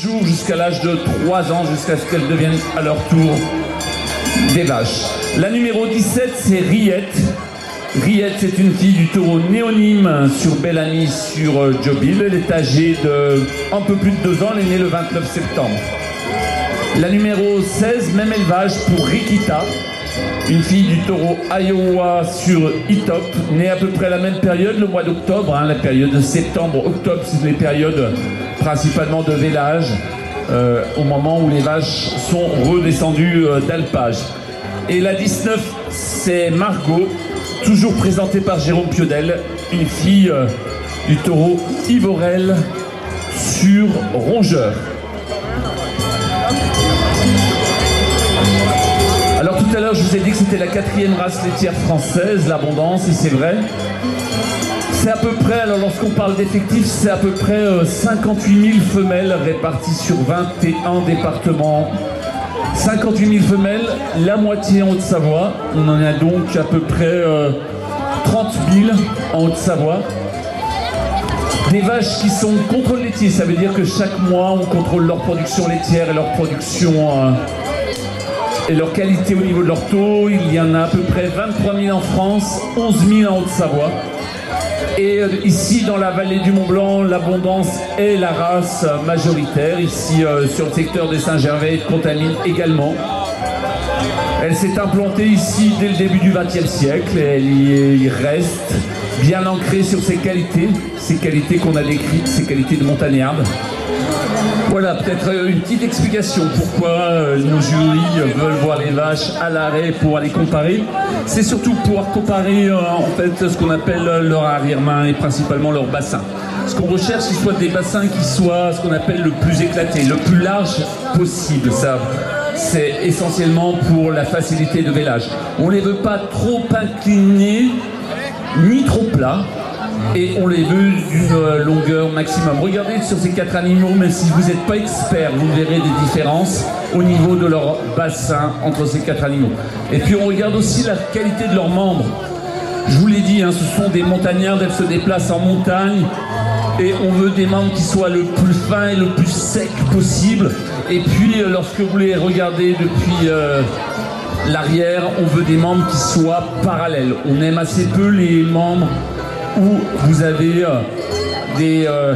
jours jusqu'à l'âge de 3 ans, jusqu'à ce qu'elles deviennent à leur tour des vaches. La numéro 17, c'est Riette. Riette, c'est une fille du taureau néonyme sur Bellamy, sur euh, Jobil. Elle est âgée de un peu plus de 2 ans, elle est née le 29 septembre. La numéro 16, même élevage pour Rikita, une fille du taureau Iowa sur Itop, née à peu près à la même période, le mois d'octobre, hein, la période de septembre-octobre, c'est les périodes principalement de vélage, euh, au moment où les vaches sont redescendues euh, d'alpage. Et la 19, c'est Margot, toujours présentée par Jérôme Piodel, une fille euh, du taureau Ivorel sur Rongeur. Alors tout à l'heure, je vous ai dit que c'était la quatrième race laitière française, l'abondance, et c'est vrai. C'est à peu près, alors lorsqu'on parle d'effectifs, c'est à peu près 58 000 femelles réparties sur 21 départements. 58 000 femelles, la moitié en Haute-Savoie. On en a donc à peu près 30 000 en Haute-Savoie. Des vaches qui sont contrôle laitier, ça veut dire que chaque mois on contrôle leur production laitière et leur production euh, et leur qualité au niveau de leur taux. Il y en a à peu près 23 000 en France, 11 000 en Haute-Savoie. Et euh, ici, dans la vallée du Mont-Blanc, l'abondance est la race majoritaire. Ici, euh, sur le secteur de Saint-Gervais Contamine également. Elle s'est implantée ici dès le début du XXe siècle et elle y reste bien ancrée sur ses qualités, ces qualités qu'on a décrites, ces qualités de montagnarde. Voilà, peut-être euh, une petite explication pourquoi euh, nos jurys veulent voir les vaches à l'arrêt pour aller comparer. C'est surtout pouvoir comparer euh, en fait ce qu'on appelle leur arrière-main et principalement leur bassin. Ce qu'on recherche, c'est soit des bassins qui soient ce qu'on appelle le plus éclaté, le plus large possible. C'est essentiellement pour la facilité de vélage. On ne les veut pas trop inclinés ni trop plats et on les veut d'une longueur maximum. Regardez sur ces quatre animaux, mais si vous n'êtes pas expert, vous verrez des différences au niveau de leur bassin entre ces quatre animaux. Et puis on regarde aussi la qualité de leurs membres. Je vous l'ai dit, hein, ce sont des montagnards, elles se déplacent en montagne et on veut des membres qui soient le plus fins et le plus secs possible. Et puis euh, lorsque vous les regardez depuis euh, l'arrière, on veut des membres qui soient parallèles. On aime assez peu les membres où vous avez euh, des... Euh,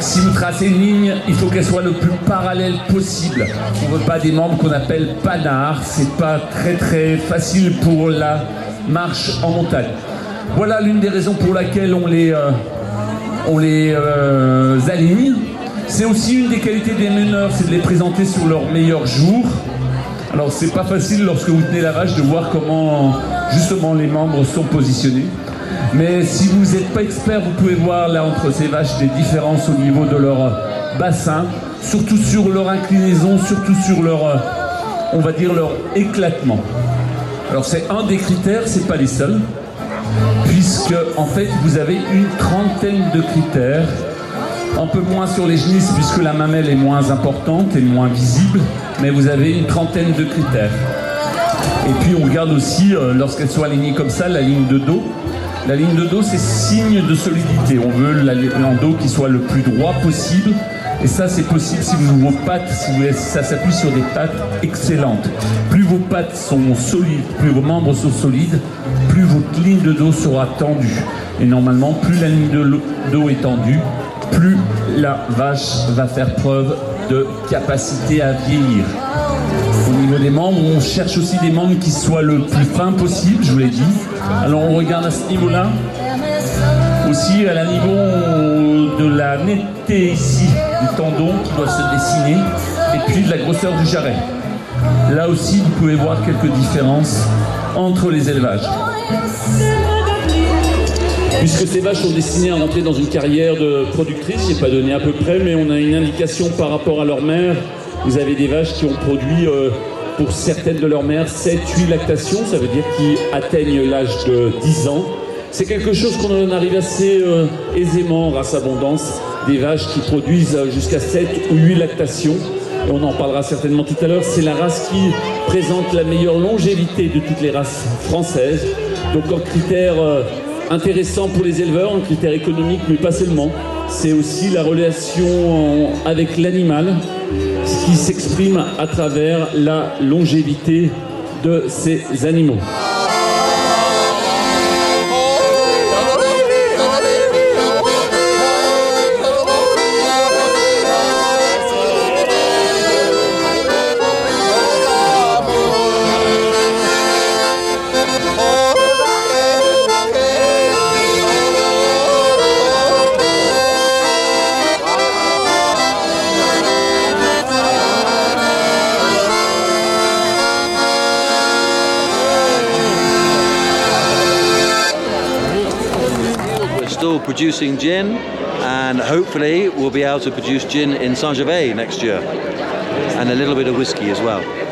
si vous tracez une ligne, il faut qu'elle soit le plus parallèle possible. On ne veut pas des membres qu'on appelle panards. C'est pas très très facile pour la marche en montagne. Voilà l'une des raisons pour laquelle on les, euh, on les aligne. C'est aussi une des qualités des meneurs, c'est de les présenter sur leur meilleur jour. Alors c'est pas facile lorsque vous tenez la vache de voir comment justement les membres sont positionnés. Mais si vous n'êtes pas expert, vous pouvez voir là entre ces vaches des différences au niveau de leur bassin, surtout sur leur inclinaison, surtout sur leur, euh, on va dire, leur éclatement. Alors c'est un des critères, c'est pas les seuls, puisque en fait vous avez une trentaine de critères, un peu moins sur les génisses puisque la mamelle est moins importante et moins visible, mais vous avez une trentaine de critères. Et puis on regarde aussi, euh, lorsqu'elles sont alignées comme ça, la ligne de dos. La ligne de dos, c'est signe de solidité. On veut dos qui soit le plus droit possible. Et ça, c'est possible si vos pattes, si vous, ça s'appuie sur des pattes excellentes. Plus vos pattes sont solides, plus vos membres sont solides, plus votre ligne de dos sera tendue. Et normalement, plus la ligne de dos est tendue, plus la vache va faire preuve de capacité à vieillir. Au niveau des membres, on cherche aussi des membres qui soient le plus fin possible, je vous l'ai dit. Alors on regarde à ce niveau-là. Aussi à la niveau de la netteté ici du tendon qui doit se dessiner et puis de la grosseur du jarret. Là aussi, vous pouvez voir quelques différences entre les élevages. Puisque ces vaches sont destinées à rentrer dans une carrière de productrice, je n'ai pas donné à peu près, mais on a une indication par rapport à leur mère. Vous avez des vaches qui ont produit, euh, pour certaines de leurs mères, 7-8 lactations, ça veut dire qu'ils atteignent l'âge de 10 ans. C'est quelque chose qu'on en arrive assez euh, aisément, race abondance, des vaches qui produisent euh, jusqu'à 7 ou 8 lactations. On en parlera certainement tout à l'heure. C'est la race qui présente la meilleure longévité de toutes les races françaises. Donc en critère intéressant pour les éleveurs, un critère économique, mais pas seulement. c'est aussi la relation avec l'animal, qui s'exprime à travers la longévité de ces animaux. Still producing gin and hopefully we'll be able to produce gin in Saint-Gervais next year and a little bit of whiskey as well.